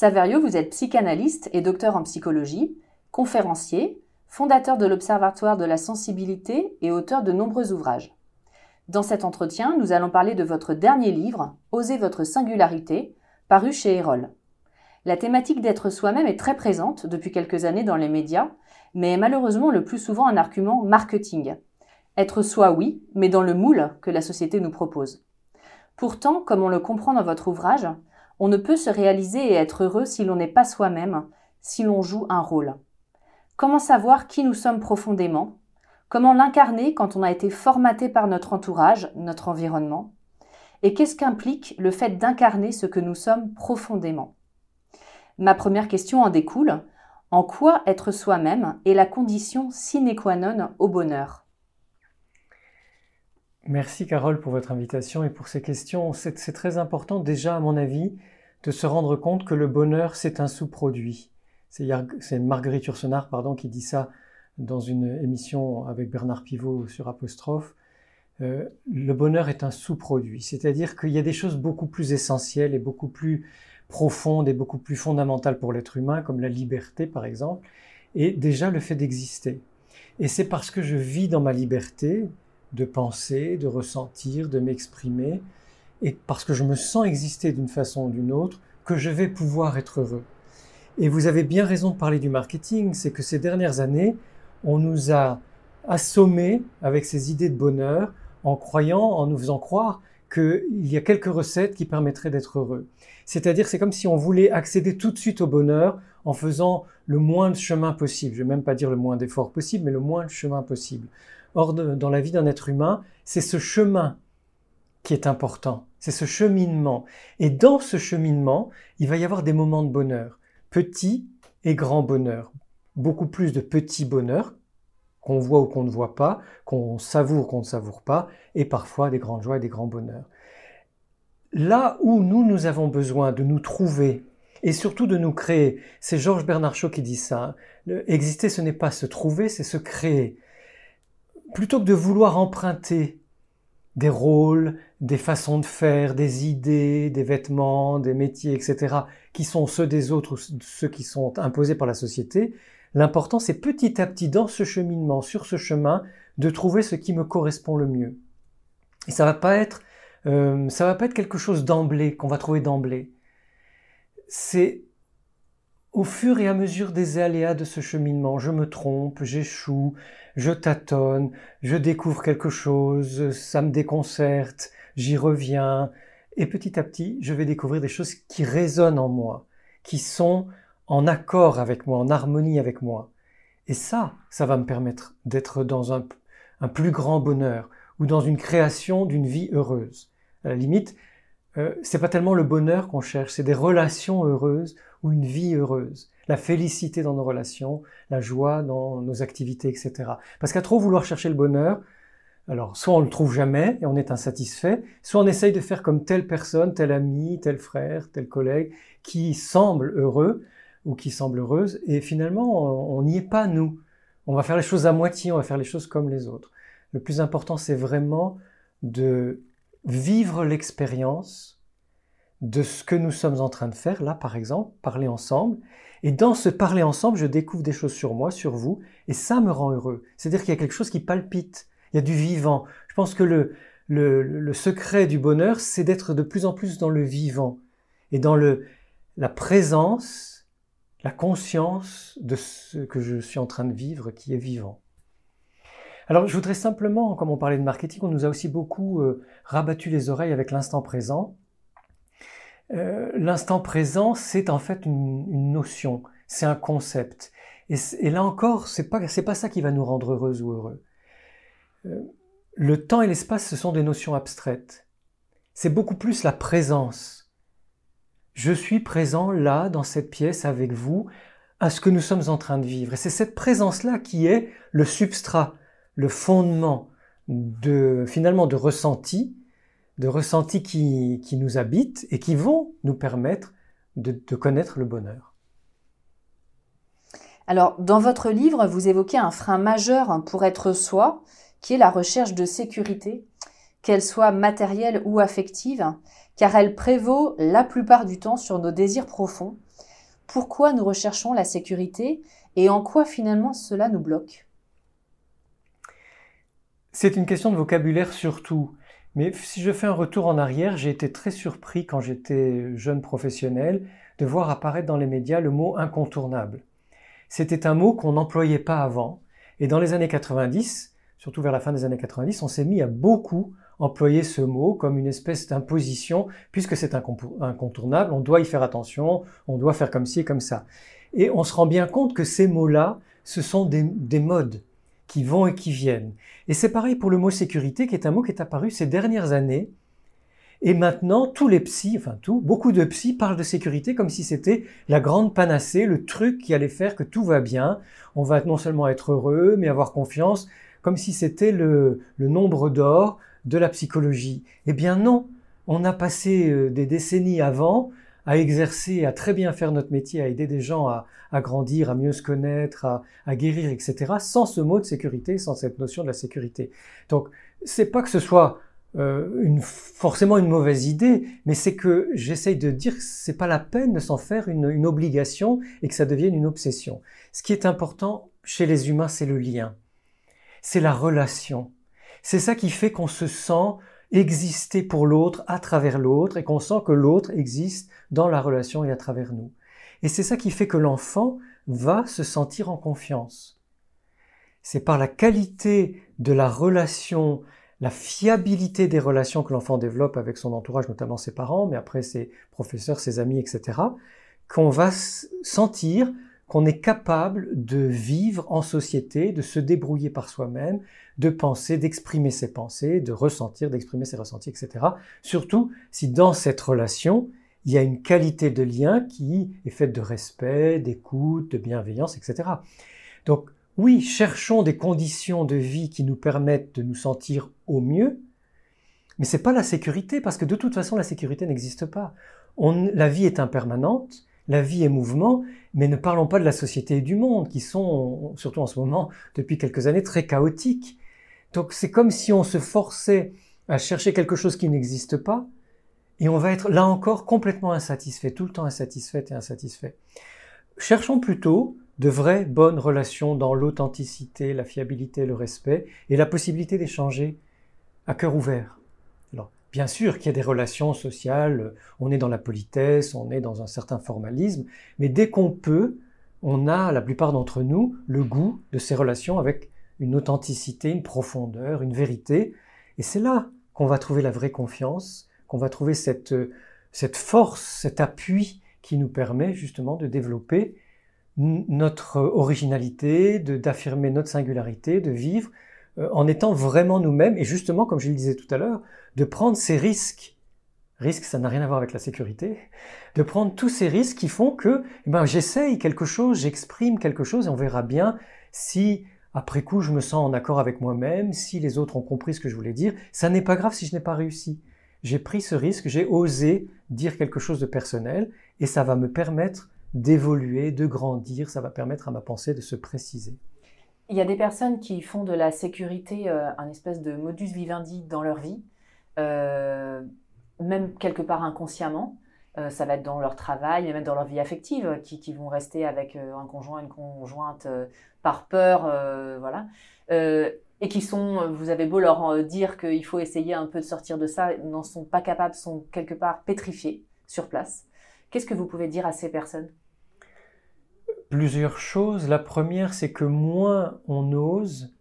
Saverio, vous êtes psychanalyste et docteur en psychologie, conférencier, fondateur de l'Observatoire de la sensibilité et auteur de nombreux ouvrages. Dans cet entretien, nous allons parler de votre dernier livre, Osez votre singularité, paru chez Erol. La thématique d'être soi-même est très présente depuis quelques années dans les médias, mais est malheureusement le plus souvent un argument marketing. Être soi, oui, mais dans le moule que la société nous propose. Pourtant, comme on le comprend dans votre ouvrage, on ne peut se réaliser et être heureux si l'on n'est pas soi-même, si l'on joue un rôle. Comment savoir qui nous sommes profondément? Comment l'incarner quand on a été formaté par notre entourage, notre environnement? Et qu'est-ce qu'implique le fait d'incarner ce que nous sommes profondément? Ma première question en découle. En quoi être soi-même est la condition sine qua non au bonheur? Merci Carole pour votre invitation et pour ces questions. C'est très important déjà à mon avis de se rendre compte que le bonheur c'est un sous-produit. C'est Marguerite Yourcenar pardon, qui dit ça dans une émission avec Bernard Pivot sur Apostrophe. Euh, le bonheur est un sous-produit, c'est-à-dire qu'il y a des choses beaucoup plus essentielles et beaucoup plus profondes et beaucoup plus fondamentales pour l'être humain, comme la liberté par exemple, et déjà le fait d'exister. Et c'est parce que je vis dans ma liberté, de penser, de ressentir, de m'exprimer, et parce que je me sens exister d'une façon ou d'une autre, que je vais pouvoir être heureux. Et vous avez bien raison de parler du marketing, c'est que ces dernières années, on nous a assommés avec ces idées de bonheur en croyant, en nous faisant croire qu'il y a quelques recettes qui permettraient d'être heureux. C'est-à-dire, c'est comme si on voulait accéder tout de suite au bonheur en faisant le moins de chemin possible. Je ne vais même pas dire le moins d'efforts possible, mais le moins de chemin possible. Or, dans la vie d'un être humain, c'est ce chemin qui est important. C'est ce cheminement. Et dans ce cheminement, il va y avoir des moments de bonheur. Petit et grand bonheur. Beaucoup plus de petits bonheurs qu'on voit ou qu'on ne voit pas, qu'on savoure ou qu'on ne savoure pas, et parfois des grandes joies et des grands bonheurs. Là où nous, nous avons besoin de nous trouver et surtout de nous créer, c'est Georges Bernard Shaw qui dit ça. Exister, ce n'est pas se trouver, c'est se créer plutôt que de vouloir emprunter des rôles, des façons de faire, des idées, des vêtements, des métiers, etc., qui sont ceux des autres ou ceux qui sont imposés par la société, l'important c'est petit à petit dans ce cheminement, sur ce chemin, de trouver ce qui me correspond le mieux. Et ça va pas être, euh, ça va pas être quelque chose d'emblée qu'on va trouver d'emblée. C'est au fur et à mesure des aléas de ce cheminement, je me trompe, j'échoue, je tâtonne, je découvre quelque chose, ça me déconcerte, j'y reviens, et petit à petit, je vais découvrir des choses qui résonnent en moi, qui sont en accord avec moi, en harmonie avec moi. Et ça, ça va me permettre d'être dans un, plus grand bonheur ou dans une création d'une vie heureuse. À la limite, euh, c'est pas tellement le bonheur qu'on cherche, c'est des relations heureuses ou une vie heureuse la félicité dans nos relations, la joie dans nos activités, etc. Parce qu'à trop vouloir chercher le bonheur, alors soit on le trouve jamais et on est insatisfait, soit on essaye de faire comme telle personne, tel ami, tel frère, tel collègue qui semble heureux, ou qui semble heureuse, et finalement, on n'y est pas nous. On va faire les choses à moitié, on va faire les choses comme les autres. Le plus important, c'est vraiment de vivre l'expérience de ce que nous sommes en train de faire, là par exemple, parler ensemble. Et dans ce parler ensemble, je découvre des choses sur moi, sur vous, et ça me rend heureux. C'est-à-dire qu'il y a quelque chose qui palpite, il y a du vivant. Je pense que le, le, le secret du bonheur, c'est d'être de plus en plus dans le vivant et dans le, la présence, la conscience de ce que je suis en train de vivre qui est vivant. Alors je voudrais simplement, comme on parlait de marketing, on nous a aussi beaucoup euh, rabattu les oreilles avec l'instant présent. Euh, l'instant présent, c'est en fait une, notion, c'est un concept. Et, là encore, c'est pas pas ça qui va nous rendre heureux ou heureux. Euh, le temps et l'espace, ce sont des notions abstraites. C'est beaucoup plus la présence. Je suis présent là, dans cette pièce, avec vous, à ce que nous sommes en train de vivre. Et c'est cette présence-là qui est le substrat, le fondement de finalement de ressentis, de ressentis qui, qui nous habitent et qui vont nous permettre de, de connaître le bonheur. Alors, dans votre livre, vous évoquez un frein majeur pour être soi, qui est la recherche de sécurité, qu'elle soit matérielle ou affective, car elle prévaut la plupart du temps sur nos désirs profonds. Pourquoi nous recherchons la sécurité et en quoi finalement cela nous bloque? C'est une question de vocabulaire surtout. Mais si je fais un retour en arrière, j'ai été très surpris quand j'étais jeune professionnel de voir apparaître dans les médias le mot incontournable. C'était un mot qu'on n'employait pas avant. Et dans les années 90, surtout vers la fin des années 90, on s'est mis à beaucoup employer ce mot comme une espèce d'imposition, puisque c'est incontournable, on doit y faire attention, on doit faire comme ci et comme ça. Et on se rend bien compte que ces mots-là, ce sont des, des modes qui vont et qui viennent. Et c'est pareil pour le mot sécurité, qui est un mot qui est apparu ces dernières années. Et maintenant, tous les psys, enfin tout, beaucoup de psys parlent de sécurité comme si c'était la grande panacée, le truc qui allait faire que tout va bien. On va non seulement être heureux, mais avoir confiance, comme si c'était le, le nombre d'or de la psychologie. Eh bien non, on a passé euh, des décennies avant à exercer, à très bien faire notre métier, à aider des gens à, grandir, à mieux se connaître, à, guérir, etc., sans ce mot de sécurité, sans cette notion de la sécurité. Donc, c'est pas que ce soit euh, forcément une mauvaise idée, mais c'est que j'essaye de dire que c'est pas la peine de s'en faire une obligation et que ça devienne une obsession. Ce qui est important chez les humains, c'est le lien, c'est la relation. C'est ça qui fait qu'on se sent exister pour l'autre à travers l'autre et qu'on sent que l'autre existe dans la relation et à travers nous. Et c'est ça qui fait que l'enfant va se sentir en confiance. C'est par la qualité de la relation, la fiabilité des relations que l'enfant développe avec son entourage, notamment ses parents, mais après ses professeurs, ses amis, etc., qu'on va sentir qu'on est capable de vivre en société, de se débrouiller par soi-même, de penser, d'exprimer ses pensées, de ressentir, d'exprimer ses ressentis, etc. Surtout si dans cette relation, il y a une qualité de lien qui est faite de respect, d'écoute, de bienveillance, etc. Donc oui, cherchons des conditions de vie qui nous permettent de nous sentir au mieux, mais c'est pas la sécurité parce que de toute façon la sécurité n'existe pas. la vie est impermanente, la vie est mouvement, mais ne parlons pas de la société et du monde qui sont, surtout en ce moment, depuis quelques années, très chaotiques. Donc c'est comme si on se forçait à chercher quelque chose qui n'existe pas, et on va être là encore complètement insatisfait, tout le temps insatisfait et insatisfait. Cherchons plutôt de vraies bonnes relations dans l'authenticité, la fiabilité, le respect et la possibilité d'échanger à cœur ouvert. Alors, bien sûr qu'il y a des relations sociales, on est dans la politesse, on est dans un certain formalisme, mais dès qu'on peut, on a, la plupart d'entre nous, le goût de ces relations avec une authenticité, une profondeur, une vérité. Et c'est là qu'on va trouver la vraie confiance qu'on va trouver cette, cette force, cet appui qui nous permet justement de développer notre originalité, d'affirmer notre singularité, de vivre euh, en étant vraiment nous-mêmes et justement, comme je le disais tout à l'heure, de prendre ces risques. Risques, ça n'a rien à voir avec la sécurité. De prendre tous ces risques qui font que eh ben, j'essaye quelque chose, j'exprime quelque chose et on verra bien si après coup je me sens en accord avec moi-même, si les autres ont compris ce que je voulais dire. Ça n'est pas grave si je n'ai pas réussi j'ai pris ce risque, j'ai osé dire quelque chose de personnel, et ça va me permettre d'évoluer, de grandir, ça va permettre à ma pensée de se préciser. Il y a des personnes qui font de la sécurité euh, un espèce de modus vivendi dans leur vie, euh, même quelque part inconsciemment. Euh, ça va être dans leur travail, mais même dans leur vie affective, qui, qui vont rester avec un conjoint, une conjointe par peur, voilà. et qui sont, vous avez beau leur dire qu'il faut essayer un peu de sortir de ça, n'en sont pas capables, sont quelque part pétrifiés sur place. Qu'est-ce que vous pouvez dire à ces personnes? Plusieurs choses. La première, c'est que moins on ose,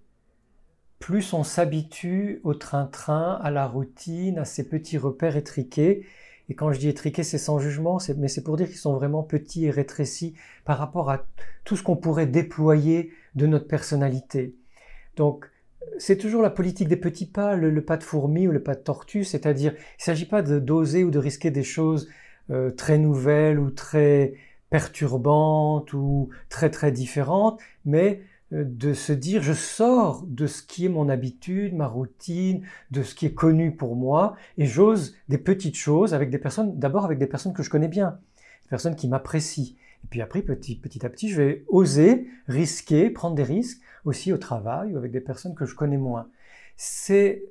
plus on s'habitue au train-train, à la routine, à ces petits repères étriqués. Et quand je dis étriqués, c'est sans jugement, mais c'est pour dire qu'ils sont vraiment petits et rétrécis par rapport à tout ce qu'on pourrait déployer de notre personnalité. Donc, c'est toujours la politique des petits pas, le, pas de fourmi ou le pas de tortue, c'est-à-dire, il ne s'agit pas d'oser ou de risquer des choses euh, très nouvelles ou très perturbantes ou très très différentes, mais de se dire je sors de ce qui est mon habitude, ma routine, de ce qui est connu pour moi, et j'ose des petites choses avec des personnes, d'abord avec des personnes que je connais bien, des personnes qui m'apprécient. Et puis après, petit, petit à petit, je vais oser, risquer, prendre des risques aussi au travail ou avec des personnes que je connais moins. C'est,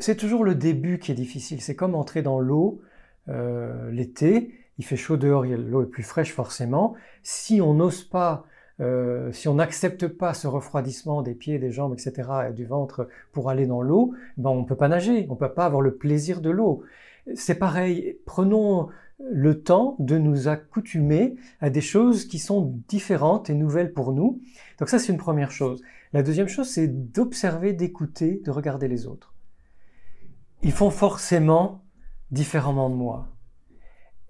c'est toujours le début qui est difficile. C'est comme entrer dans l'eau euh, l'été, il fait chaud dehors, l'eau est plus fraîche forcément. Si on n'ose pas, euh, si on n'accepte pas ce refroidissement des pieds, des jambes, etc., et du ventre pour aller dans l'eau, ben on ne peut pas nager, on ne peut pas avoir le plaisir de l'eau. C'est pareil, prenons le temps de nous accoutumer à des choses qui sont différentes et nouvelles pour nous. Donc ça, c'est une première chose. La deuxième chose, c'est d'observer, d'écouter, de regarder les autres. Ils font forcément différemment de moi.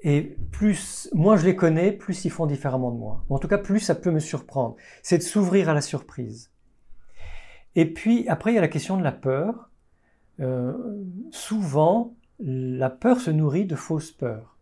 Et plus, moins je les connais, plus ils font différemment de moi. en tout cas, plus ça peut me surprendre. C'est de s'ouvrir à la surprise. Et puis, après, il y a la question de la peur. Euh, souvent, la peur se nourrit de fausses peurs.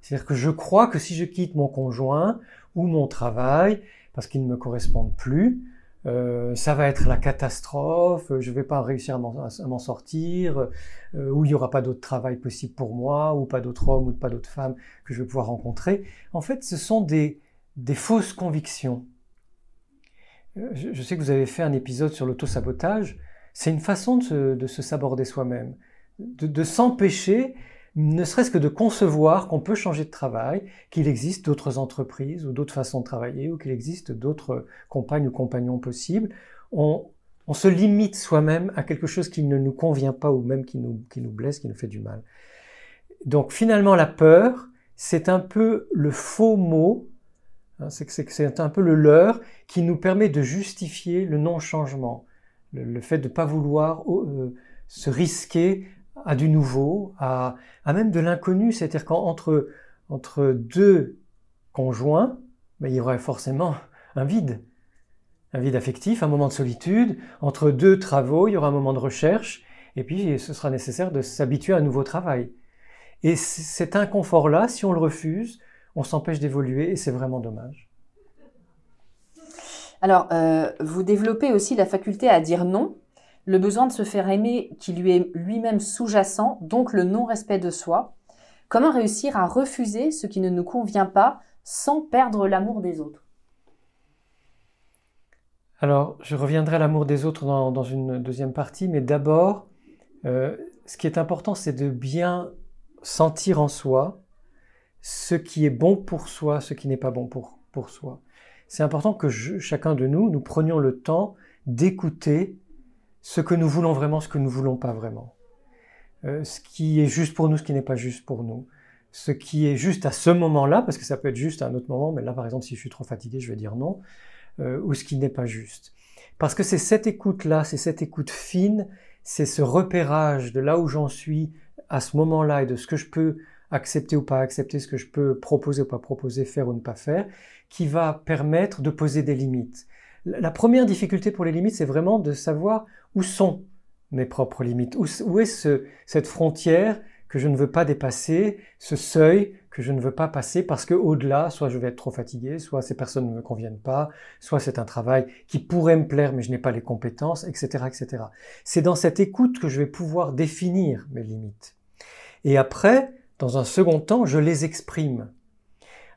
C'est-à-dire que je crois que si je quitte mon conjoint ou mon travail, parce qu'ils ne me correspondent plus, euh, ça va être la catastrophe, je ne vais pas réussir à m'en sortir, euh, ou il n'y aura pas d'autre travail possible pour moi, ou pas d'autres hommes ou pas d'autres femmes que je vais pouvoir rencontrer. En fait, ce sont des, des fausses convictions. Euh, je, sais que vous avez fait un épisode sur l'autosabotage. C'est une façon de se, de se saborder soi-même, de s'empêcher ne serait-ce que de concevoir qu'on peut changer de travail, qu'il existe d'autres entreprises ou d'autres façons de travailler, ou qu'il existe d'autres compagnes ou compagnons possibles, on, se limite soi-même à quelque chose qui ne nous convient pas ou même qui nous, blesse, qui nous fait du mal. Donc finalement, la peur, c'est un peu le faux mot, hein, c'est un peu le leurre qui nous permet de justifier le non-changement, le, fait de ne pas vouloir euh, se risquer à du nouveau, à, même de l'inconnu, c'est-à-dire qu'entre entre deux conjoints, ben, il y aurait forcément un vide, un vide affectif, un moment de solitude. Entre deux travaux, il y aura un moment de recherche, et puis ce sera nécessaire de s'habituer à un nouveau travail. Et cet inconfort-là, si on le refuse, on s'empêche d'évoluer, et c'est vraiment dommage. Alors, euh, vous développez aussi la faculté à dire non le besoin de se faire aimer qui lui est lui-même sous-jacent, donc le non-respect de soi. Comment réussir à refuser ce qui ne nous convient pas sans perdre l'amour des autres? Alors, je reviendrai à l'amour des autres dans, une deuxième partie, mais d'abord, euh, ce qui est important, c'est de bien sentir en soi ce qui est bon pour soi, ce qui n'est pas bon pour, pour soi. C'est important que chacun de nous, nous prenions le temps d'écouter ce que nous voulons vraiment, ce que nous voulons pas vraiment. Euh, ce qui est juste pour nous, ce qui n'est pas juste pour nous. Ce qui est juste à ce moment-là, parce que ça peut être juste à un autre moment, mais là par exemple si je suis trop fatigué, je vais dire non, euh, ou ce qui n'est pas juste. Parce que c'est cette écoute-là, c'est cette écoute fine, c'est ce repérage de là où j'en suis à ce moment-là et de ce que je peux accepter ou pas accepter, ce que je peux proposer ou pas proposer, faire ou ne pas faire, qui va permettre de poser des limites. La première difficulté pour les limites, c'est vraiment de savoir où sont mes propres limites, où, est cette frontière que je ne veux pas dépasser, ce seuil que je ne veux pas passer parce que au-delà, soit je vais être trop fatigué, soit ces personnes ne me conviennent pas, soit c'est un travail qui pourrait me plaire mais je n'ai pas les compétences, etc., etc. C'est dans cette écoute que je vais pouvoir définir mes limites. Et après, dans un second temps, je les exprime.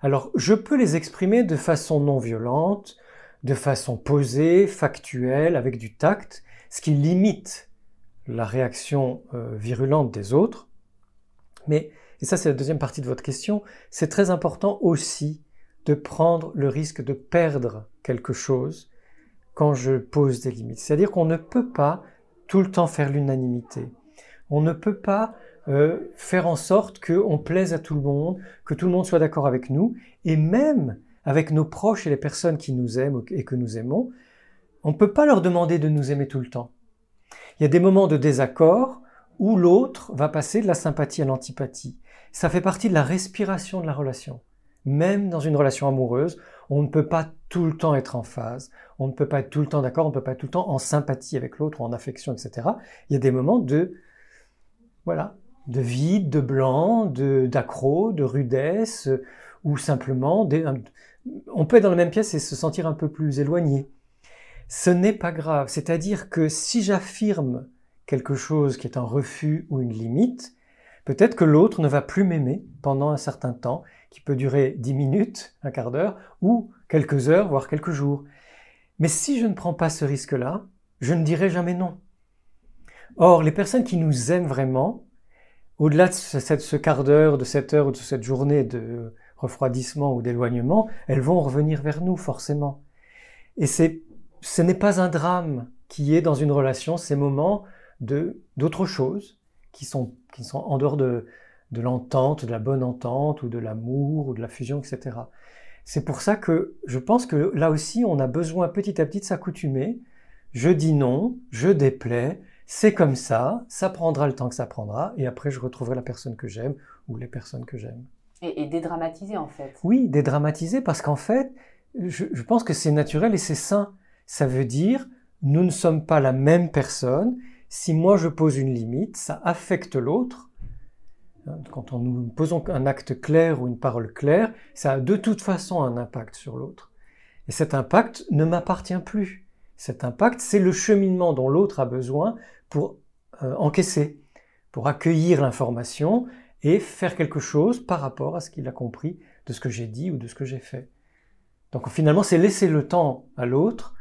Alors, je peux les exprimer de façon non violente, de façon posée, factuelle, avec du tact, ce qui limite la réaction euh, virulente des autres. Mais, et ça c'est la deuxième partie de votre question, c'est très important aussi de prendre le risque de perdre quelque chose quand je pose des limites. C'est-à-dire qu'on ne peut pas tout le temps faire l'unanimité. On ne peut pas euh, faire en sorte qu'on plaise à tout le monde, que tout le monde soit d'accord avec nous, et même avec nos proches et les personnes qui nous aiment et que nous aimons, on ne peut pas leur demander de nous aimer tout le temps. Il y a des moments de désaccord où l'autre va passer de la sympathie à l'antipathie. Ça fait partie de la respiration de la relation. Même dans une relation amoureuse, on ne peut pas tout le temps être en phase, on ne peut pas être tout le temps d'accord, on ne peut pas être tout le temps en sympathie avec l'autre ou en affection, etc. Il y a des moments de, voilà, de vide, de blanc, de de rudesse, ou simplement, on peut être dans la même pièce et se sentir un peu plus éloigné. Ce n'est pas grave. C'est-à-dire que si j'affirme quelque chose qui est un refus ou une limite, peut-être que l'autre ne va plus m'aimer pendant un certain temps, qui peut durer dix minutes, un quart d'heure, ou quelques heures, voire quelques jours. Mais si je ne prends pas ce risque-là, je ne dirai jamais non. Or, les personnes qui nous aiment vraiment, au-delà de ce, quart d'heure, de cette heure ou de cette journée de refroidissement ou d'éloignement, elles vont revenir vers nous forcément. Et c'est, ce n'est pas un drame qui est dans une relation ces moments de d'autres choses qui sont qui sont en dehors de de l'entente, de la bonne entente ou de l'amour ou de la fusion, etc. C'est pour ça que je pense que là aussi on a besoin petit à petit de s'accoutumer. Je dis non, je déplais, c'est comme ça, ça prendra le temps que ça prendra, et après je retrouverai la personne que j'aime ou les personnes que j'aime. Et, dédramatiser en fait. Oui, dédramatiser parce qu'en fait, je, pense que c'est naturel et c'est sain. Ça veut dire, nous ne sommes pas la même personne. Si moi je pose une limite, ça affecte l'autre. Quand on nous posons un acte clair ou une parole claire, ça a de toute façon un impact sur l'autre. Et cet impact ne m'appartient plus. Cet impact, c'est le cheminement dont l'autre a besoin pour euh, encaisser, pour accueillir l'information et faire quelque chose par rapport à ce qu'il a compris de ce que j'ai dit ou de ce que j'ai fait. Donc finalement, c'est laisser le temps à l'autre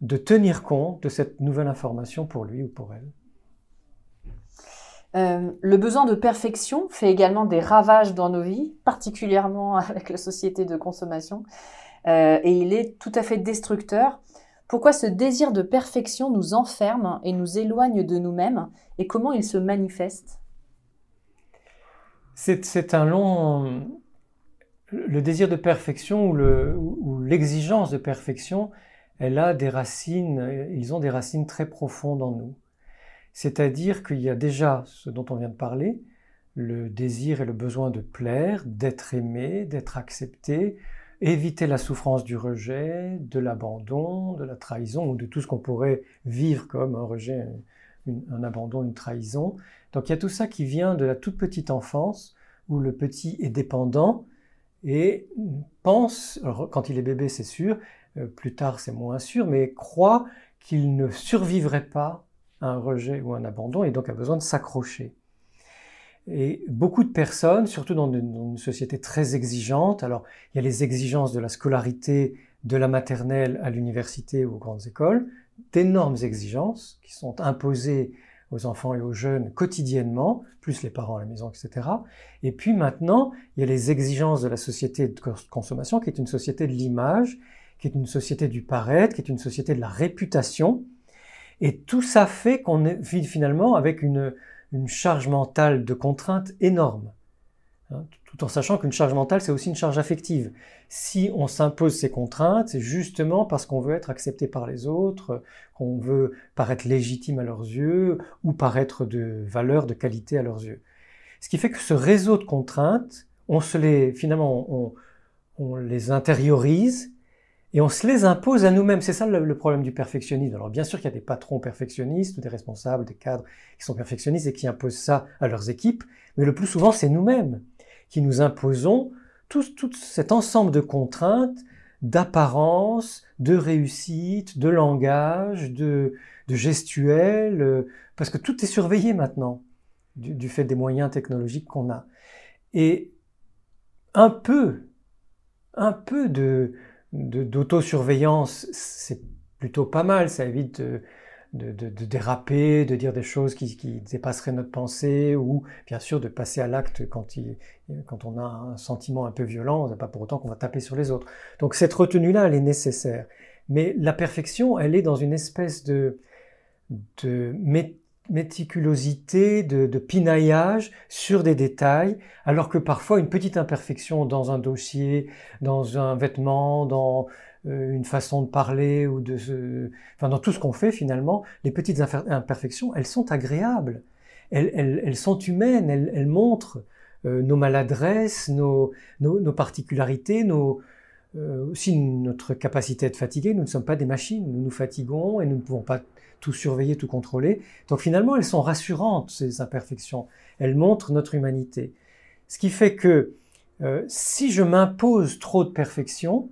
de tenir compte de cette nouvelle information pour lui ou pour elle. Euh, le besoin de perfection fait également des ravages dans nos vies, particulièrement avec la société de consommation, euh, et il est tout à fait destructeur. Pourquoi ce désir de perfection nous enferme et nous éloigne de nous-mêmes, et comment il se manifeste? C'est un long... Le désir de perfection ou l'exigence de perfection, elle a des racines, ils ont des racines très profondes en nous. C'est-à-dire qu'il y a déjà ce dont on vient de parler, le désir et le besoin de plaire, d'être aimé, d'être accepté, éviter la souffrance du rejet, de l'abandon, de la trahison ou de tout ce qu'on pourrait vivre comme un rejet, un abandon, une trahison. Donc il y a tout ça qui vient de la toute petite enfance où le petit est dépendant et pense, quand il est bébé c'est sûr, euh, plus tard c'est moins sûr, mais croit qu'il ne survivrait pas à un rejet ou un abandon et donc a besoin de s'accrocher. Et beaucoup de personnes, surtout dans une, société très exigeante, alors il y a les exigences de la scolarité, de la maternelle à l'université ou aux grandes écoles, d'énormes exigences qui sont imposées aux enfants et aux jeunes quotidiennement, plus les parents à la maison, etc. Et puis maintenant, il y a les exigences de la société de consommation, qui est une société de l'image, qui est une société du paraître, qui est une société de la réputation. Et tout ça fait qu'on vit finalement avec une, charge mentale de contrainte énorme. Hein, tout en sachant qu'une charge mentale, c'est aussi une charge affective. Si on s'impose ces contraintes, c'est justement parce qu'on veut être accepté par les autres, qu'on veut paraître légitime à leurs yeux, ou paraître de valeur, de qualité à leurs yeux. Ce qui fait que ce réseau de contraintes, on se les, finalement, on, on les intériorise et on se les impose à nous-mêmes. C'est ça le, problème du perfectionnisme. Alors bien sûr qu'il y a des patrons perfectionnistes, des responsables, des cadres qui sont perfectionnistes et qui imposent ça à leurs équipes, mais le plus souvent c'est nous-mêmes qui nous imposons tout, cet ensemble de contraintes, d'apparence, de réussite, de langage, de, de gestuelle, euh, parce que tout est surveillé maintenant du, fait des moyens technologiques qu'on a. Et un peu un peu de, d'autosurveillance, c'est plutôt pas mal, ça évite de, de, déraper, de dire des choses qui, dépasseraient notre pensée, ou bien sûr de passer à l'acte quand, on a un sentiment un peu violent, pas pour autant qu'on va taper sur les autres. Donc cette retenue-là, elle est nécessaire. Mais la perfection, elle est dans une espèce de, méticulosité, de, de, pinaillage sur des détails, alors que parfois une petite imperfection dans un dossier, dans un vêtement, dans une façon de parler ou de, enfin dans tout ce qu'on fait finalement, les petites imperfections, elles sont agréables, elles, elles, elles sont humaines, elles, montrent euh, nos maladresses, nos, nos, particularités, euh, aussi notre capacité à être fatigué. Nous ne sommes pas des machines, nous nous fatiguons et nous ne pouvons pas tout surveiller, tout contrôler. Donc finalement, elles sont rassurantes, ces imperfections. Elles montrent notre humanité. Ce qui fait que euh, si je m'impose trop de perfection,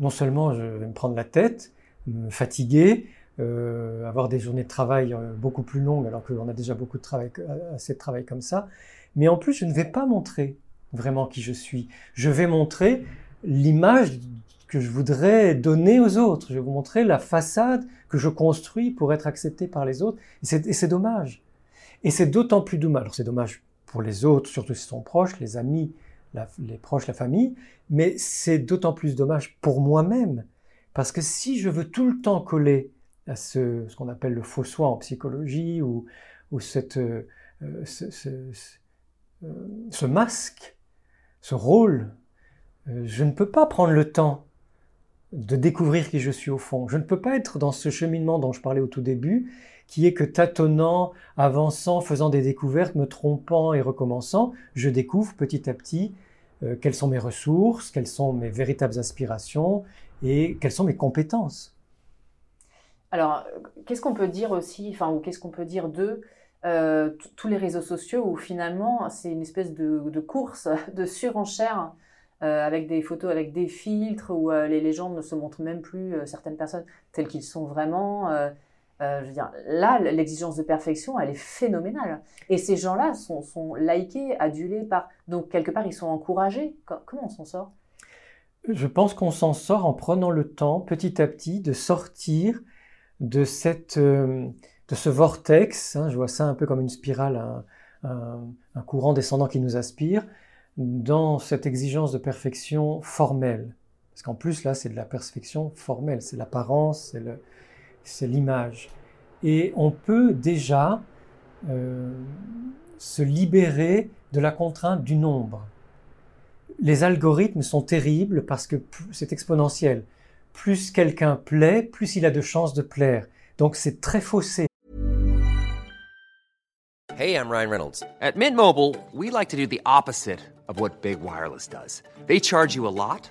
non seulement je vais me prendre la tête, me fatiguer, euh, avoir des journées de travail euh, beaucoup plus longues alors qu'on a déjà beaucoup de travail, assez de travail comme ça, mais en plus je ne vais pas montrer vraiment qui je suis. Je vais montrer l'image que je voudrais donner aux autres. Je vais vous montrer la façade que je construis pour être accepté par les autres. Et c'est dommage. Et c'est d'autant plus dommage. Alors c'est dommage pour les autres, surtout si sont proches, les amis, les proches, la famille, mais c'est d'autant plus dommage pour moi-même. Parce que si je veux tout le temps coller à ce, qu'on appelle le faux soi en psychologie ou, ou cette, euh, euh, ce, masque, ce rôle, euh, je ne peux pas prendre le temps de découvrir qui je suis au fond. Je ne peux pas être dans ce cheminement dont je parlais au tout début, qui est que tâtonnant, avançant, faisant des découvertes, me trompant et recommençant, je découvre petit à petit euh, quelles sont mes ressources, quelles sont mes véritables aspirations et quelles sont mes compétences. Alors, qu'est-ce qu'on peut dire aussi, enfin, ou qu'est-ce qu'on peut dire de euh, tous les réseaux sociaux où finalement c'est une espèce de course, de surenchère euh, avec des photos avec des filtres où les légendes ne se montrent même plus certaines personnes telles qu'ils sont vraiment. Dire, là, l'exigence de perfection, elle est phénoménale. Et ces gens-là sont, likés, adulés par. Donc, quelque part, ils sont encouragés. Comment on s'en sort? Je pense qu'on s'en sort en prenant le temps, petit à petit, de sortir de, cette, de ce vortex. Hein, je vois ça un peu comme une spirale, un courant descendant qui nous aspire dans cette exigence de perfection formelle. Parce qu'en plus, là, c'est de la perfection formelle, c'est l'apparence, c'est l'image. Et on peut déjà euh, se libérer de la contrainte du nombre. Les algorithmes sont terribles parce que c'est exponentiel. Plus quelqu'un plaît, plus il a de chances de plaire. Donc c'est très faussé. Hey, I'm Ryan Reynolds. At Mint Mobile, we like to do the opposite of what Big Wireless does. They charge you a lot,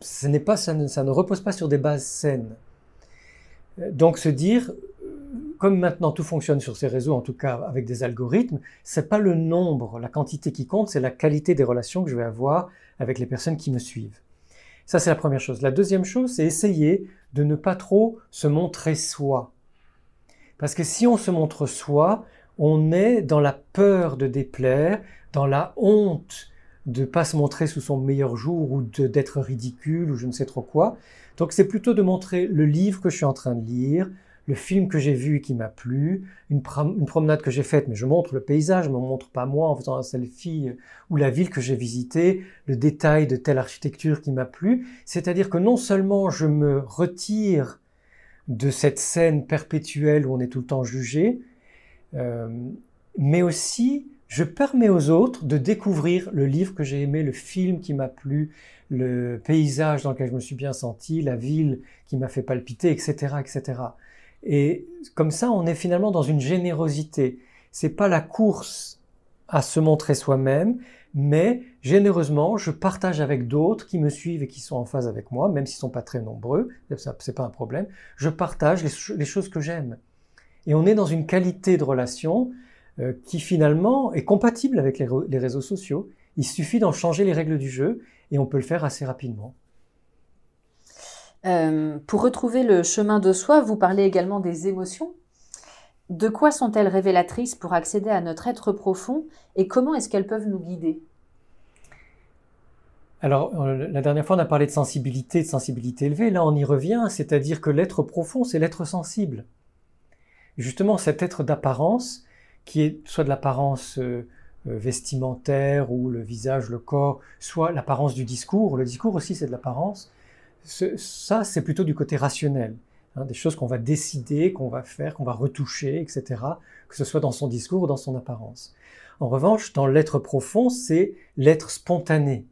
ce n'est pas, ça ne, ça ne repose pas sur des bases saines. Euh, donc se dire, euh, comme maintenant tout fonctionne sur ces réseaux, en tout cas avec des algorithmes, c'est pas le nombre, la quantité qui compte, c'est la qualité des relations que je vais avoir avec les personnes qui me suivent. Ça, c'est la première chose. La deuxième chose, c'est essayer de ne pas trop se montrer soi. Parce que si on se montre soi, on est dans la peur de déplaire, dans la honte de pas se montrer sous son meilleur jour ou d'être ridicule ou je ne sais trop quoi. Donc c'est plutôt de montrer le livre que je suis en train de lire, le film que j'ai vu et qui m'a plu, une, promenade que j'ai faite, mais je montre le paysage, je ne montre pas moi en faisant un selfie, ou la ville que j'ai visitée, le détail de telle architecture qui m'a plu. C'est-à-dire que non seulement je me retire de cette scène perpétuelle où on est tout le temps jugé, euh, mais aussi je permets aux autres de découvrir le livre que j'ai aimé, le film qui m'a plu, le paysage dans lequel je me suis bien senti, la ville qui m'a fait palpiter, etc., etc. Et comme ça, on est finalement dans une générosité. C'est pas la course à se montrer soi-même, mais généreusement, je partage avec d'autres qui me suivent et qui sont en phase avec moi, même s'ils sont pas très nombreux, c'est pas un problème. Je partage les, choses que j'aime. Et on est dans une qualité de relation euh, qui finalement est compatible avec les réseaux sociaux. Il suffit d'en changer les règles du jeu et on peut le faire assez rapidement. Euh, pour retrouver le chemin de soi, vous parlez également des émotions. De quoi sont-elles révélatrices pour accéder à notre être profond et comment est-ce qu'elles peuvent nous guider? Alors, euh, la dernière fois, on a parlé de sensibilité, de sensibilité élevée. Là, on y revient, c'est-à-dire que l'être profond, c'est l'être sensible. Justement, cet être d'apparence, qui est soit de l'apparence euh, vestimentaire ou le visage, le corps, soit l'apparence du discours. Le discours aussi, c'est de l'apparence ça, c'est plutôt du côté rationnel. Hein, des choses qu'on va décider, qu'on va faire, qu'on va retoucher, etc., que ce soit dans son discours ou dans son apparence. En revanche, dans l'être profond, c'est l'être spontané.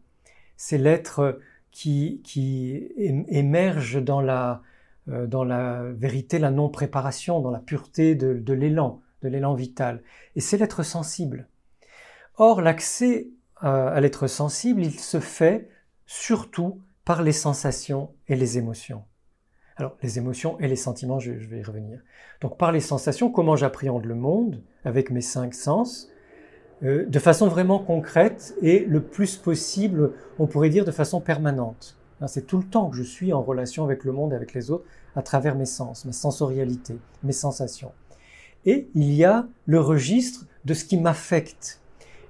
C'est l'être qui, qui émerge dans la, euh, dans la vérité, la non-préparation, dans la pureté de l'élan, de l'élan vital. Et c'est l'être sensible. Or, l'accès à, à l'être sensible, il se fait surtout par les sensations et les émotions. Alors, les émotions et les sentiments, je, vais y revenir. Donc, par les sensations, comment j'appréhende le monde avec mes cinq sens, euh, de façon vraiment concrète et le plus possible, on pourrait dire de façon permanente. Hein, c'est tout le temps que je suis en relation avec le monde avec les autres à travers mes sens, ma sensorialité, mes sensations. Et il y a le registre de ce qui m'affecte.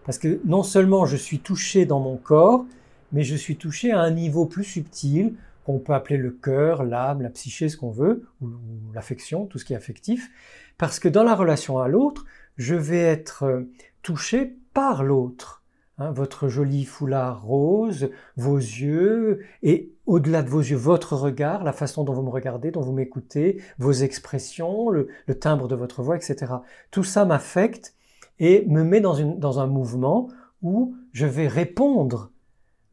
Parce que non seulement je suis touché dans mon corps, mais je suis touché à un niveau plus subtil qu'on peut appeler le cœur, l'âme, la psyché, ce qu'on veut, ou, l'affection, tout ce qui est affectif, parce que dans la relation à l'autre, je vais être euh, touché par l'autre. Hein, votre joli foulard rose, vos yeux, et au-delà de vos yeux, votre regard, la façon dont vous me regardez, dont vous m'écoutez, vos expressions, le, timbre de votre voix, etc. Tout ça m'affecte et me met dans, une, dans un mouvement où je vais répondre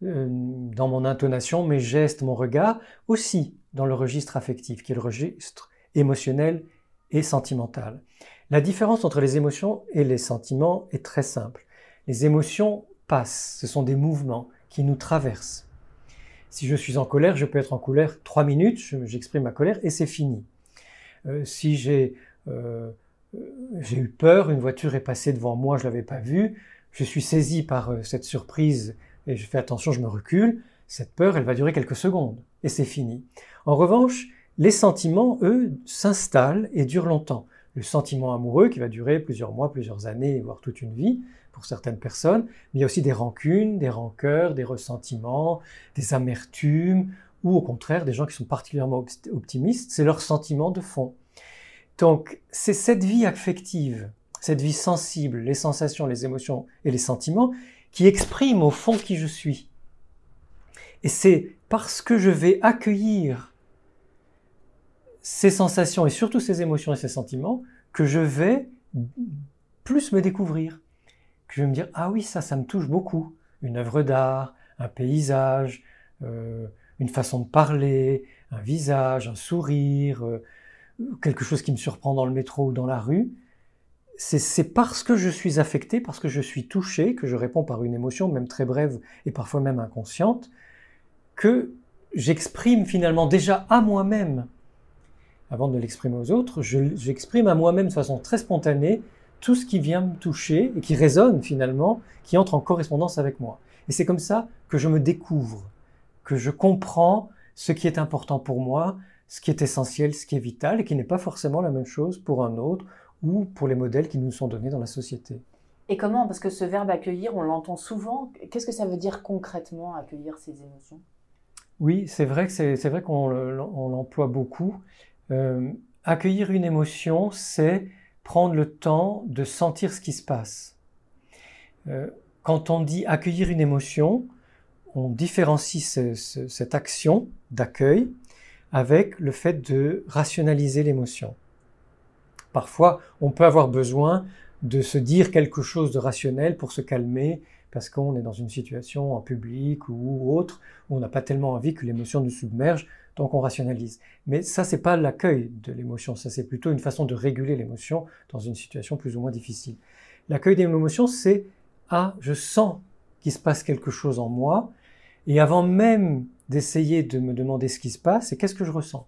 euh, dans mon intonation, mes gestes, mon regard, aussi dans le registre affectif, qui est le registre émotionnel et sentimental. La différence entre les émotions et les sentiments est très simple. Les émotions ce sont des mouvements qui nous traversent. Si je suis en colère, je peux être en colère trois minutes, j'exprime ma colère et c'est fini. Euh, si j'ai euh, j'ai eu peur, une voiture est passée devant moi, je l'avais pas vue, je suis saisi par cette surprise et je fais attention, je me recule, cette peur, elle va durer quelques secondes, et c'est fini. En revanche, les sentiments, eux, s'installent et durent longtemps. Le sentiment amoureux qui va durer plusieurs mois, plusieurs années, voire toute une vie pour certaines personnes, mais il y a aussi des rancunes, des rancœurs, des ressentiments, des amertumes, ou au contraire des gens qui sont particulièrement optimistes, c'est leur sentiment de fond. Donc c'est cette vie affective, cette vie sensible, les sensations, les émotions et les sentiments qui exprime au fond qui je suis. Et c'est parce que je vais accueillir ces sensations et surtout ces émotions et ces sentiments que je vais plus me découvrir. Que je vais me dire, ah oui, ça, ça me touche beaucoup. Une œuvre d'art, un paysage, euh, une façon de parler, un visage, un sourire, euh, quelque chose qui me surprend dans le métro ou dans la rue c'est parce que je suis affecté, parce que je suis touché, que je réponds par une émotion, même très brève et parfois même inconsciente, que j'exprime finalement déjà à moi-même, avant de l'exprimer aux autres, j'exprime à moi-même de façon très spontanée tout ce qui vient me toucher et qui résonne finalement, qui entre en correspondance avec moi. Et c'est comme ça que je me découvre, que je comprends ce qui est important pour moi, ce qui est essentiel, ce qui est vital, et qui n'est pas forcément la même chose pour un autre ou pour les modèles qui nous sont donnés dans la société. Et comment? Parce que ce verbe accueillir, on l'entend souvent. Qu'est-ce que ça veut dire concrètement, accueillir ces émotions? Oui, c'est vrai que c'est vrai qu'on l'emploie beaucoup. Euh, accueillir une émotion, c'est prendre le temps de sentir ce qui se passe. Euh, quand on dit accueillir une émotion, on différencie cette action d'accueil avec le fait de rationaliser l'émotion. Parfois, on peut avoir besoin de se dire quelque chose de rationnel pour se calmer parce qu'on est dans une situation en public ou autre où on n'a pas tellement envie que l'émotion nous submerge, donc on rationalise. Mais ça, c'est pas l'accueil de l'émotion, ça c'est plutôt une façon de réguler l'émotion dans une situation plus ou moins difficile. L'accueil des émotions, c'est ah, je sens qu'il se passe quelque chose en moi, et avant même d'essayer de me demander ce qui se passe, c'est qu'est-ce que je ressens?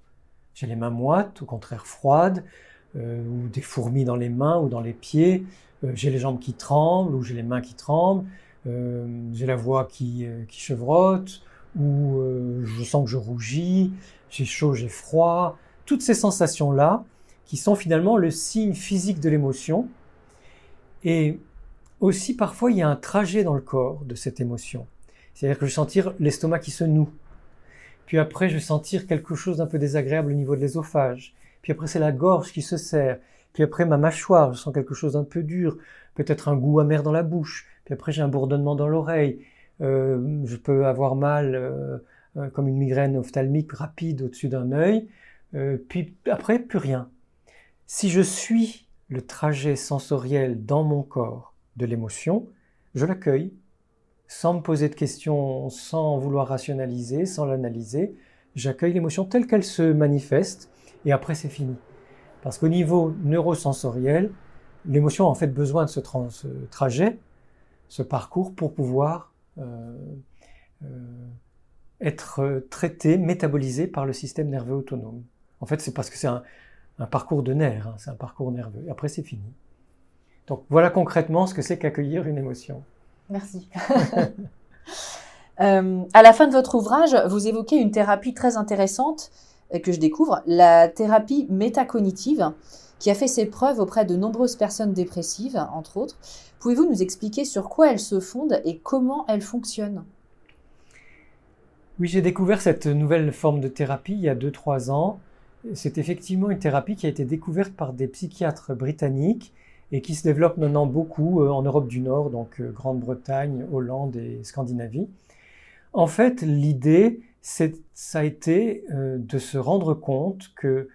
J'ai les mains moites, au contraire froides, euh, ou des fourmis dans les mains ou dans les pieds, euh, j'ai les jambes qui tremblent ou j'ai les mains qui tremblent, euh, j'ai la voix qui, qui chevrotte, ou je sens que je rougis, j'ai chaud, j'ai froid. Toutes ces sensations-là, qui sont finalement le signe physique de l'émotion. Et aussi, parfois, il y a un trajet dans le corps de cette émotion. C'est-à-dire que je vais sentir l'estomac qui se noue. Puis après, je vais sentir quelque chose d'un peu désagréable au niveau de l'ésophage. Puis après, c'est la gorge qui se serre. Puis après, ma mâchoire, je sens quelque chose d'un peu dur. Peut-être un goût amer dans la bouche. Puis après, j'ai un bourdonnement dans l'oreille. Euh, je peux avoir mal, euh, euh, comme une migraine ophtalmique rapide au-dessus d'un œil. puis après, plus rien. Si je suis le trajet sensoriel dans mon corps de l'émotion, je l'accueille, sans me poser de questions, sans vouloir rationaliser, sans l'analyser. J'accueille l'émotion telle qu'elle se manifeste et après c'est fini. Parce qu'au niveau neurosensoriel, l'émotion a en fait besoin de ce, trajet, ce parcours pour pouvoir être traité, métabolisé par le système nerveux autonome. En fait, c'est parce que c'est un, parcours de nerfs, hein, c'est un parcours nerveux. Et après, c'est fini. Donc voilà concrètement ce que c'est qu'accueillir une émotion. Merci. Euh, à la fin de votre ouvrage, vous évoquez une thérapie très intéressante euh, que je découvre, la thérapie métacognitive, qui a fait ses preuves auprès de nombreuses personnes dépressives, entre autres. Pouvez-vous nous expliquer sur quoi elle se fonde et comment elle fonctionne Oui, j'ai découvert cette nouvelle forme de thérapie il y a 2-3 ans. C'est effectivement une thérapie qui a été découverte par des psychiatres britanniques et qui se développe maintenant beaucoup euh, en Europe du Nord, donc euh, Grande-Bretagne, Hollande et Scandinavie. En fait, l'idée, ça a été euh, de se rendre compte que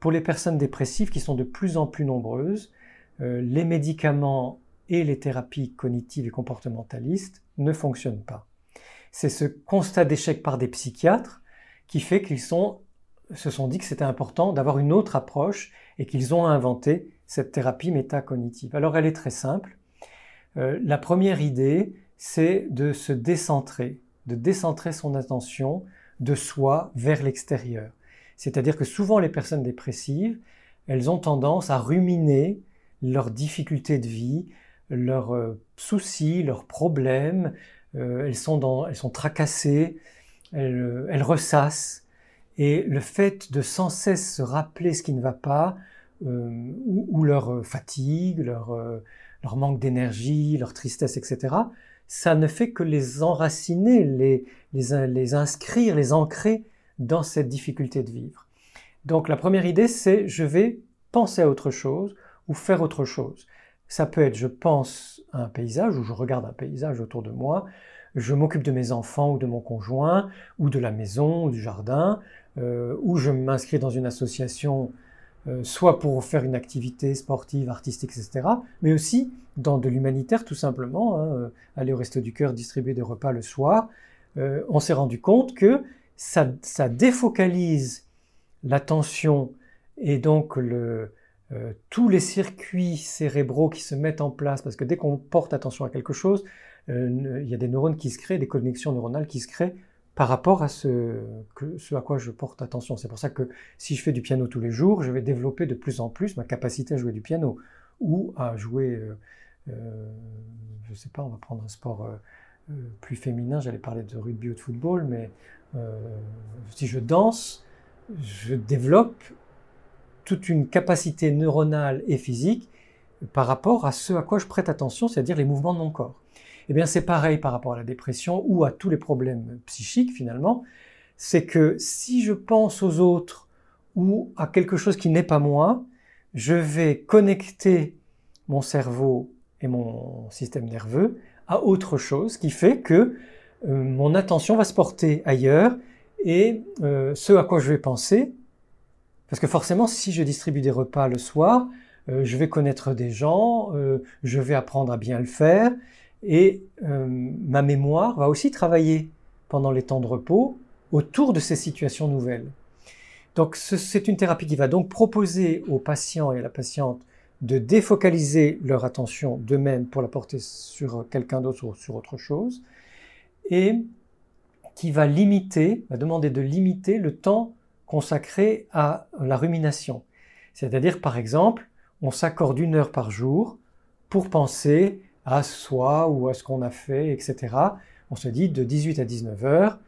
pour les personnes dépressives qui sont de plus en plus nombreuses, les médicaments et les thérapies cognitives et comportementalistes ne fonctionnent pas. C'est ce constat d'échec par des psychiatres qui fait qu'ils se sont dit que c'était important d'avoir une autre approche et qu'ils ont inventé cette thérapie métacognitive Alors elle est très simple. Euh, la première idée, c'est de se décentrer, de décentrer son attention de soi vers l'extérieur. C'est-à-dire que souvent les personnes dépressives, elles ont tendance à ruminer leurs difficultés de vie, leurs euh, soucis, leurs problèmes, euh, elles, sont dans, elles sont tracassées, elles, elles ressassent, et le fait de sans cesse se rappeler ce qui ne va pas, euh, ou, leur euh, fatigue, leur, euh, manque d'énergie, leur tristesse, etc., ça ne fait que les enraciner, les, les inscrire, les ancrer dans cette difficulté de vivre. Donc la première idée, c'est je vais penser à autre chose ou faire autre chose. Ça peut être je pense à un paysage ou je regarde un paysage autour de moi, je m'occupe de mes enfants ou de mon conjoint ou de la maison ou du jardin, euh, ou je m'inscris dans une association euh, soit pour faire une activité sportive, artistique, etc., mais aussi dans de l'humanitaire tout simplement, hein, euh, aller au Resto du Cœur, distribuer des repas le soir, on s'est rendu compte que ça, défocalise l'attention et donc le, tous les circuits cérébraux qui se mettent en place, parce que dès qu'on porte attention à quelque chose, il y a des neurones qui se créent, des connexions neuronales qui se créent par rapport à ce, à quoi je porte attention. C'est pour ça que si je fais du piano tous les jours, je vais développer de plus en plus ma capacité à jouer du piano ou à jouer, euh, euh je ne sais pas, on va prendre un sport euh, euh, plus féminin, j'allais parler de rugby ou de football, mais si je danse, je développe toute une capacité neuronale et physique par rapport à ce à quoi je prête attention, c'est-à-dire les mouvements de mon corps. Eh bien, c'est pareil par rapport à la dépression ou à tous les problèmes psychiques finalement. C'est que si je pense aux autres ou à quelque chose qui n'est pas moi, je vais connecter mon cerveau et mon système nerveux à autre chose qui fait que euh, mon attention va se porter ailleurs et euh, ce à quoi je vais penser, parce que forcément si je distribue des repas le soir, euh, je vais connaître des gens, je vais apprendre à bien le faire et ma mémoire va aussi travailler pendant les temps de repos autour de ces situations nouvelles. Donc c'est une thérapie qui va donc proposer aux patients et à la patiente de défocaliser leur attention d'eux-mêmes pour la porter sur quelqu'un d'autre ou sur autre chose, et qui va limiter, va demander de limiter le temps consacré à la rumination. C'est-à-dire, par exemple, on s'accorde une heure par jour pour penser à soi ou à ce qu'on a fait, etc. On se dit de 18 à 19 heures,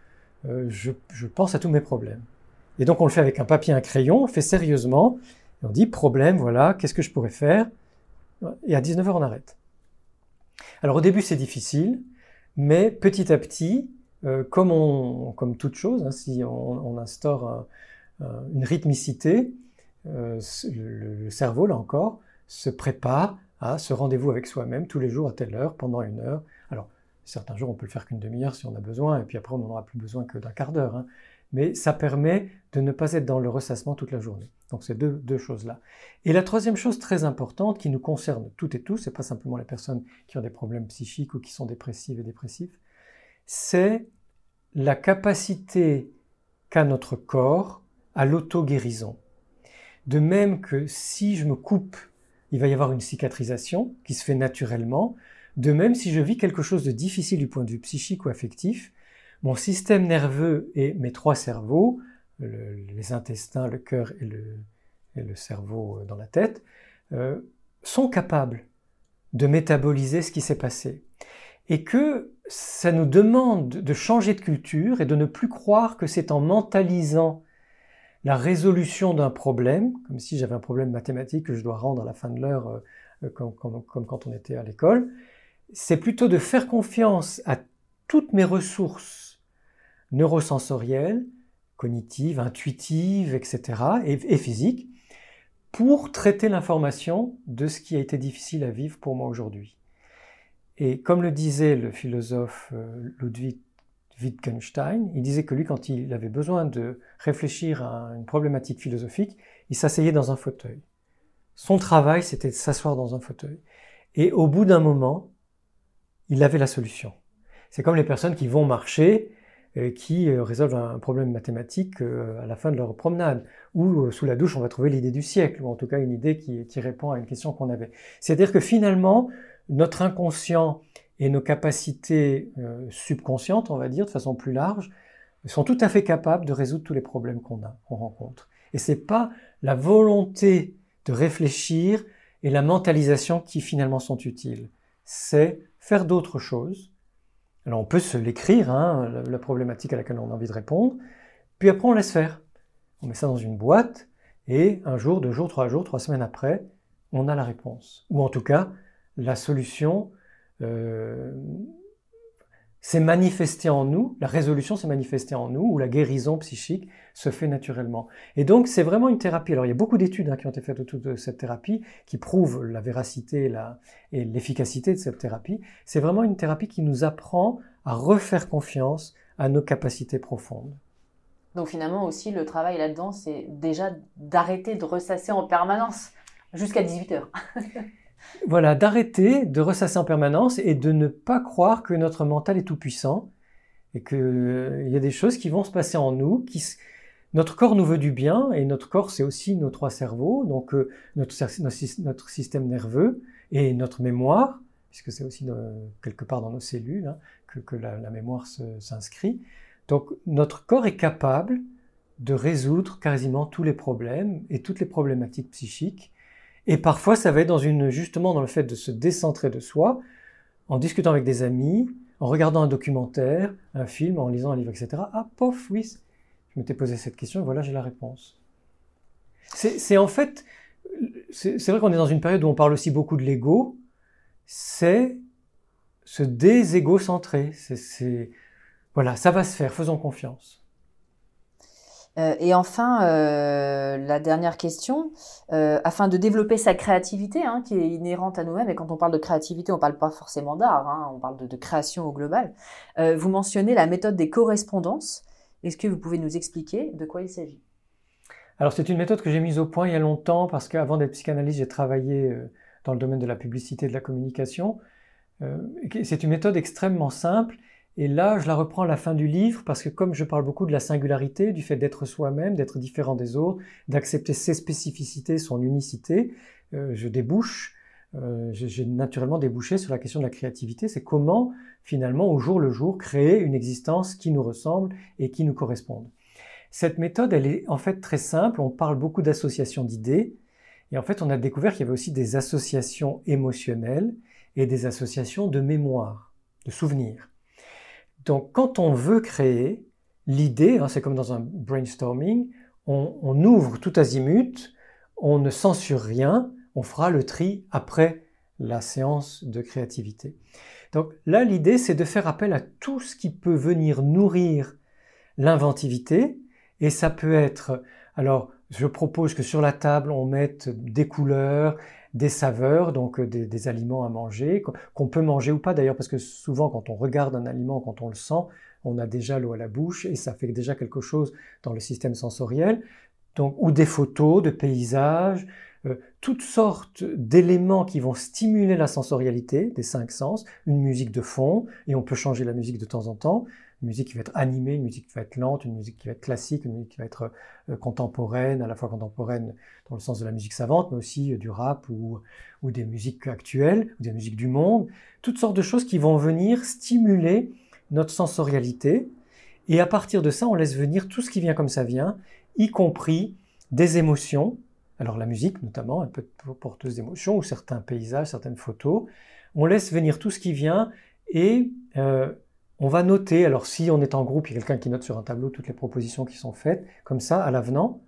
euh, je, pense à tous mes problèmes. Et donc on le fait avec un papier un crayon, on fait sérieusement, et on dit problème, voilà, qu'est-ce que je pourrais faire? Et à 19h on arrête. Alors au début c'est difficile, mais petit à petit, euh, comme, on, comme toute chose, hein, si on, instaure une rythmicité, euh, le, cerveau, là encore, se prépare à ce rendez-vous avec soi-même tous les jours à telle heure, pendant une heure. Alors, certains jours, on peut le faire qu'une demi-heure si on a besoin, et puis après, on n'en aura plus besoin que d'un quart d'heure. Hein mais ça permet de ne pas être dans le ressassement toute la journée. Donc c'est deux, choses-là. Et la troisième chose très importante qui nous concerne toutes et tous, c'est pas simplement les personnes qui ont des problèmes psychiques ou qui sont dépressives et dépressifs, c'est la capacité qu'a notre corps à l'auto-guérison. De même que si je me coupe, il va y avoir une cicatrisation qui se fait naturellement. De même, si je vis quelque chose de difficile du point de vue psychique ou affectif, mon système nerveux et mes trois cerveaux, les intestins, le cœur et le, cerveau euh, dans la tête, euh, sont capables de métaboliser ce qui s'est passé. Et que ça nous demande de changer de culture et de ne plus croire que c'est en mentalisant la résolution d'un problème, comme si j'avais un problème mathématique que je dois rendre à la fin de l'heure, euh, comme, comme, quand on était à l'école, c'est plutôt de faire confiance à toutes mes ressources neurosensorielle, cognitive, intuitive, etc., et, et physique, pour traiter l'information de ce qui a été difficile à vivre pour moi aujourd'hui. Et comme le disait le philosophe euh, Ludwig Wittgenstein, il disait que lui, quand il avait besoin de réfléchir à une problématique philosophique, il s'asseyait dans un fauteuil. Son travail, c'était de s'asseoir dans un fauteuil. Et au bout d'un moment, il avait la solution. C'est comme les personnes qui vont marcher qui euh, résolvent un problème mathématique euh, à la fin de leur promenade. Ou sous la douche, on va trouver l'idée du siècle, ou en tout cas une idée qui, qui répond à une question qu'on avait. C'est-à-dire que finalement, notre inconscient et nos capacités subconscientes, on va dire, de façon plus large, sont tout à fait capables de résoudre tous les problèmes qu'on a, qu'on rencontre. Et c'est pas la volonté de réfléchir et la mentalisation qui finalement sont utiles. C'est faire d'autres choses, alors on peut se l'écrire, hein, la, problématique à laquelle on a envie de répondre, puis après on laisse faire. On met ça dans une boîte, et un jour, deux jours, trois jours, trois semaines après, on a la réponse. Ou en tout cas, la solution euh, s'est manifestée en nous, la résolution s'est manifestée en nous, ou la guérison psychique se fait naturellement. Et donc c'est vraiment une thérapie. Alors il y a beaucoup d'études hein, qui ont été faites autour de cette thérapie, qui prouvent la véracité et l'efficacité de cette thérapie. C'est vraiment une thérapie qui nous apprend à refaire confiance à nos capacités profondes. Donc finalement aussi le travail là-dedans, c'est déjà d'arrêter de ressasser en permanence jusqu'à 18 heures. voilà, d'arrêter de ressasser en permanence et de ne pas croire que notre mental est tout puissant et qu'il euh, y a des choses qui vont se passer en nous, qui notre corps nous veut du bien et notre corps c'est aussi nos trois cerveaux, donc euh, notre, système nerveux et notre mémoire, puisque c'est aussi quelque part dans nos cellules hein, que, que, la, la mémoire s'inscrit. Donc notre corps est capable de résoudre quasiment tous les problèmes et toutes les problématiques psychiques et parfois, ça va être dans une, justement dans le fait de se décentrer de soi, en discutant avec des amis, en regardant un documentaire, un film, en lisant un livre, etc. Ah, pof, oui, je m'étais posé cette question et voilà, j'ai la réponse. C'est en fait, c'est vrai qu'on est dans une période où on parle aussi beaucoup de l'ego, c'est se déségocentrer. C'est, voilà, ça va se faire, faisons confiance. Euh, et enfin, euh, la dernière question, euh, afin de développer sa créativité, hein, qui est inhérente à nous-mêmes, et quand on parle de créativité, on ne parle pas forcément d'art, hein, on parle de, création au global, vous mentionnez la méthode des correspondances. Est-ce que vous pouvez nous expliquer de quoi il s'agit? Alors c'est une méthode que j'ai mise au point il y a longtemps, parce qu'avant d'être psychanalyste, j'ai travaillé dans le domaine de la publicité et de la communication. c'est une méthode extrêmement simple et là, je la reprends à la fin du livre parce que comme je parle beaucoup de la singularité, du fait d'être soi-même, d'être différent des autres, d'accepter ses spécificités, son unicité, euh, je débouche, euh, j'ai naturellement débouché sur la question de la créativité. C'est comment, finalement, au jour le jour, créer une existence qui nous ressemble et qui nous corresponde. Cette méthode, elle est en fait très simple. On parle beaucoup d'associations d'idées. Et en fait, on a découvert qu'il y avait aussi des associations émotionnelles et des associations de mémoire, de souvenirs. Donc quand on veut créer, l'idée, hein, c'est comme dans un brainstorming, on, ouvre tout azimut, on ne censure rien, on fera le tri après la séance de créativité. Donc là, l'idée, c'est de faire appel à tout ce qui peut venir nourrir l'inventivité, et ça peut être, alors je propose que sur la table, on mette des couleurs, des saveurs, donc euh, des, aliments à manger, qu'on peut manger ou pas d'ailleurs, parce que souvent quand on regarde un aliment, quand on le sent, on a déjà l'eau à la bouche et ça fait déjà quelque chose dans le système sensoriel. Donc, ou des photos de paysages, euh, toutes sortes d'éléments qui vont stimuler la sensorialité des cinq sens, une musique de fond, et on peut changer la musique de temps en temps, une musique qui va être animée, une musique qui va être lente, une musique qui va être classique, une musique qui va être euh, contemporaine, à la fois contemporaine dans le sens de la musique savante, mais aussi euh, du rap ou, ou des musiques actuelles, ou des musiques du monde, toutes sortes de choses qui vont venir stimuler notre sensorialité. Et à partir de ça, on laisse venir tout ce qui vient comme ça vient, y compris des émotions. Alors la musique notamment, elle peut être porteuse d'émotions, ou certains paysages, certaines photos. On laisse venir tout ce qui vient et euh, on va noter, alors si on est en groupe, il y a quelqu'un qui note sur un tableau toutes les propositions qui sont faites, comme ça, à l'avenant,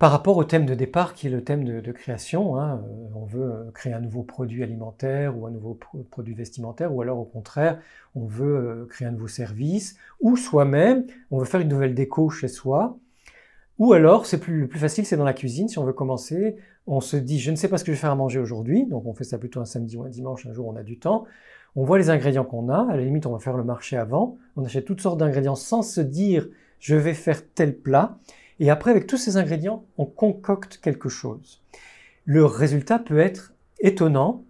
par rapport au thème de départ qui est le thème de, création. Hein, euh, on veut euh, créer un nouveau produit alimentaire ou un nouveau produit vestimentaire, ou alors au contraire, on veut créer un nouveau service, ou soi-même, on veut faire une nouvelle déco chez soi. Ou alors, c'est plus, plus facile, c'est dans la cuisine. Si on veut commencer, on se dit, je ne sais pas ce que je vais faire à manger aujourd'hui, donc on fait ça plutôt un samedi ou un dimanche, un jour on a du temps. On voit les ingrédients qu'on a, à la limite on va faire le marché avant, on achète toutes sortes d'ingrédients sans se dire je vais faire tel plat, et après avec tous ces ingrédients on concocte quelque chose. Le résultat peut être étonnant,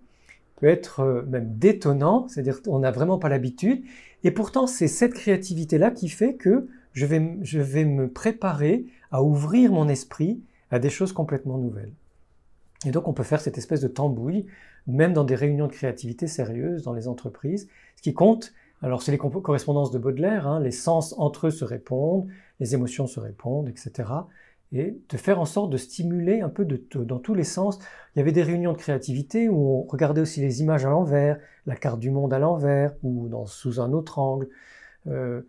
peut être euh, même détonnant, c'est-à-dire on n'a vraiment pas l'habitude, et pourtant c'est cette créativité-là qui fait que je vais, je vais me préparer à ouvrir mon esprit à des choses complètement nouvelles. Et donc on peut faire cette espèce de tambouille même dans des réunions de créativité sérieuses dans les entreprises. Ce qui compte, alors c'est les correspondances de Baudelaire, hein, les sens entre eux se répondent, les émotions se répondent, etc. Et de faire en sorte de stimuler un peu dans tous les sens. Il y avait des réunions de créativité où on regardait aussi les images à l'envers, la carte du monde à l'envers ou sous un autre angle. Euh,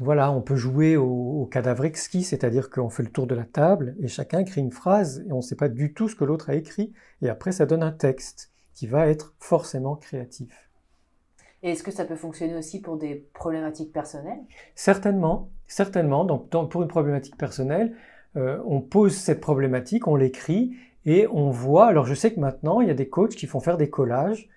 voilà, on peut jouer au, au cadavre exquis, c'est-à-dire qu'on fait le tour de la table et chacun écrit une phrase et on ne sait pas du tout ce que l'autre a écrit. Et après, ça donne un texte qui va être forcément créatif. Et est-ce que ça peut fonctionner aussi pour des problématiques personnelles? Certainement, certainement. Donc, pour une problématique personnelle, euh, on pose cette problématique, on l'écrit et on voit. Alors, je sais que maintenant, il y a des coachs qui font faire des collages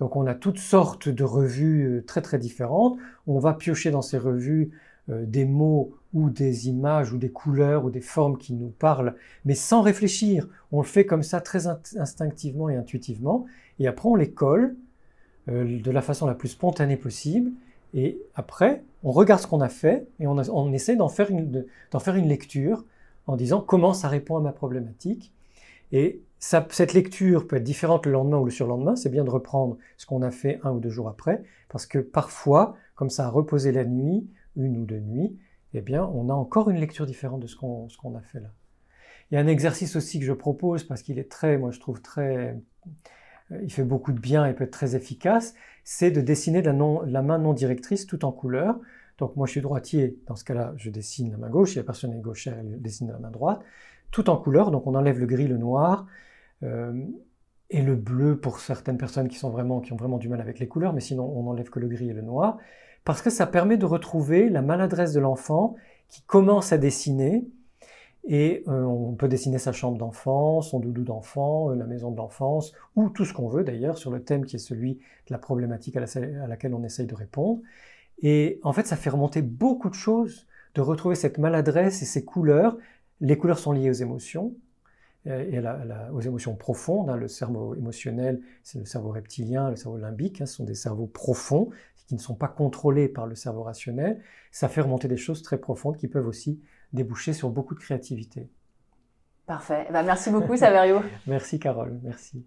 donc on a toutes sortes de revues euh, très très différentes. On va piocher dans ces revues des mots ou des images ou des couleurs ou des formes qui nous parlent, mais sans réfléchir. On le fait comme ça très instinctivement et intuitivement. Et après on les colle euh, de la façon la plus spontanée possible. Et après, on regarde ce qu'on a fait et on, essaie d'en faire, faire une lecture en disant comment ça répond à ma problématique. Et cette lecture peut être différente le lendemain ou le surlendemain. C'est bien de reprendre ce qu'on a fait un ou deux jours après, parce que parfois, comme ça a reposé la nuit, une ou deux nuits, eh bien, on a encore une lecture différente de ce qu'on a fait là. Il y a un exercice aussi que je propose parce qu'il est très, moi je trouve très, euh, il fait beaucoup de bien et peut être très efficace, c'est de dessiner la, la, main non directrice tout en couleur. Donc moi je suis droitier, dans ce cas-là je dessine la main gauche, si la personne est gauchère, elle dessine la main droite, tout en couleur, donc on enlève le gris, le noir, euh, et le bleu pour certaines personnes qui, sont vraiment, qui ont vraiment du mal avec les couleurs, mais sinon on n'enlève que le gris et le noir, parce que ça permet de retrouver la maladresse de l'enfant qui commence à dessiner et euh, on peut dessiner sa chambre d'enfant, son doudou d'enfant, euh, la maison de l'enfance, ou tout ce qu'on veut d'ailleurs sur le thème qui est celui de la problématique à, laquelle on essaye de répondre. Et en fait, ça fait remonter beaucoup de choses de retrouver cette maladresse et ces couleurs. Les couleurs sont liées aux émotions euh, et aux émotions profondes. Hein. Le cerveau émotionnel, c'est le cerveau reptilien, le cerveau limbique. Hein. ce sont des cerveaux profonds qui ne sont pas contrôlés par le cerveau rationnel. Ça fait remonter des choses très profondes qui peuvent aussi déboucher sur beaucoup de créativité. Parfait. Eh ben, merci beaucoup, Saverio. merci, Carole. Merci.